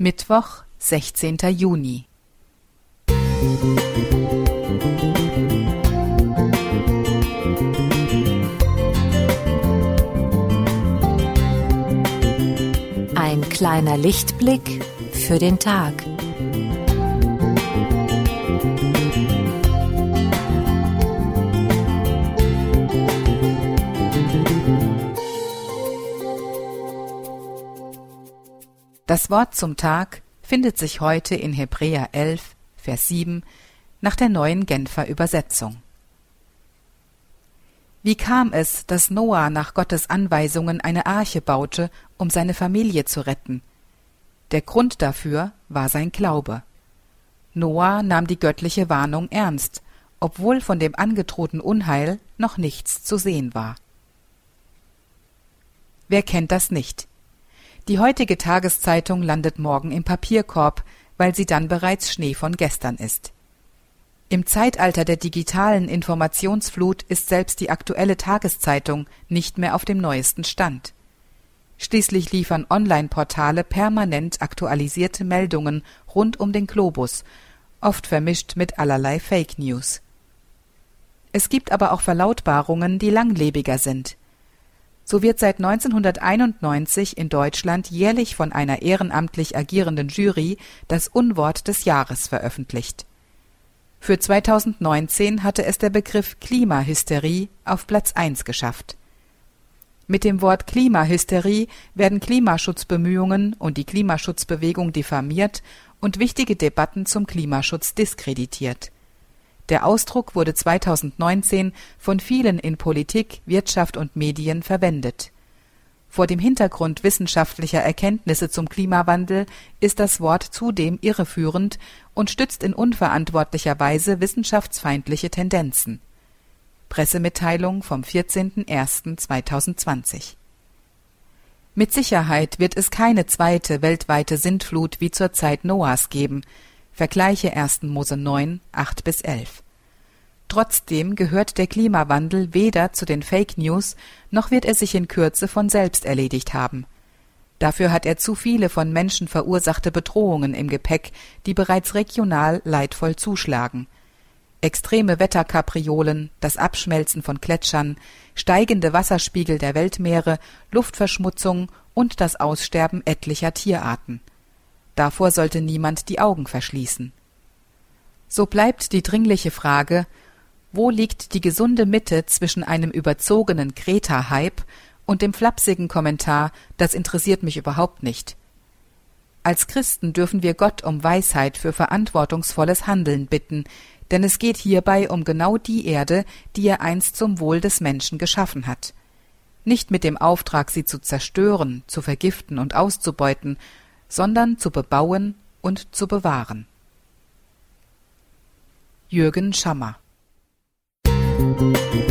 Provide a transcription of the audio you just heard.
Mittwoch, sechzehnter Juni. Ein kleiner Lichtblick für den Tag. Das Wort zum Tag findet sich heute in Hebräer 11, Vers 7 nach der neuen Genfer Übersetzung. Wie kam es, dass Noah nach Gottes Anweisungen eine Arche baute, um seine Familie zu retten? Der Grund dafür war sein Glaube. Noah nahm die göttliche Warnung ernst, obwohl von dem angedrohten Unheil noch nichts zu sehen war. Wer kennt das nicht? Die heutige Tageszeitung landet morgen im Papierkorb, weil sie dann bereits Schnee von gestern ist. Im Zeitalter der digitalen Informationsflut ist selbst die aktuelle Tageszeitung nicht mehr auf dem neuesten Stand. Schließlich liefern Online-Portale permanent aktualisierte Meldungen rund um den Globus, oft vermischt mit allerlei Fake News. Es gibt aber auch Verlautbarungen, die langlebiger sind. So wird seit 1991 in Deutschland jährlich von einer ehrenamtlich agierenden Jury das Unwort des Jahres veröffentlicht. Für 2019 hatte es der Begriff Klimahysterie auf Platz 1 geschafft. Mit dem Wort Klimahysterie werden Klimaschutzbemühungen und die Klimaschutzbewegung diffamiert und wichtige Debatten zum Klimaschutz diskreditiert der Ausdruck wurde 2019 von vielen in Politik, Wirtschaft und Medien verwendet. Vor dem Hintergrund wissenschaftlicher Erkenntnisse zum Klimawandel ist das Wort zudem irreführend und stützt in unverantwortlicher Weise wissenschaftsfeindliche Tendenzen. Pressemitteilung vom 14.01.2020 Mit Sicherheit wird es keine zweite weltweite Sintflut wie zur Zeit Noahs geben, Vergleiche 1. Mose 9, 8 bis 11. Trotzdem gehört der Klimawandel weder zu den Fake News, noch wird er sich in Kürze von selbst erledigt haben. Dafür hat er zu viele von Menschen verursachte Bedrohungen im Gepäck, die bereits regional leidvoll zuschlagen. Extreme Wetterkapriolen, das Abschmelzen von Gletschern, steigende Wasserspiegel der Weltmeere, Luftverschmutzung und das Aussterben etlicher Tierarten. Davor sollte niemand die Augen verschließen. So bleibt die dringliche Frage, wo liegt die gesunde Mitte zwischen einem überzogenen Greta-Hype und dem flapsigen Kommentar, das interessiert mich überhaupt nicht? Als Christen dürfen wir Gott um Weisheit für verantwortungsvolles Handeln bitten, denn es geht hierbei um genau die Erde, die er einst zum Wohl des Menschen geschaffen hat. Nicht mit dem Auftrag, sie zu zerstören, zu vergiften und auszubeuten, sondern zu bebauen und zu bewahren. Jürgen Schammer Musik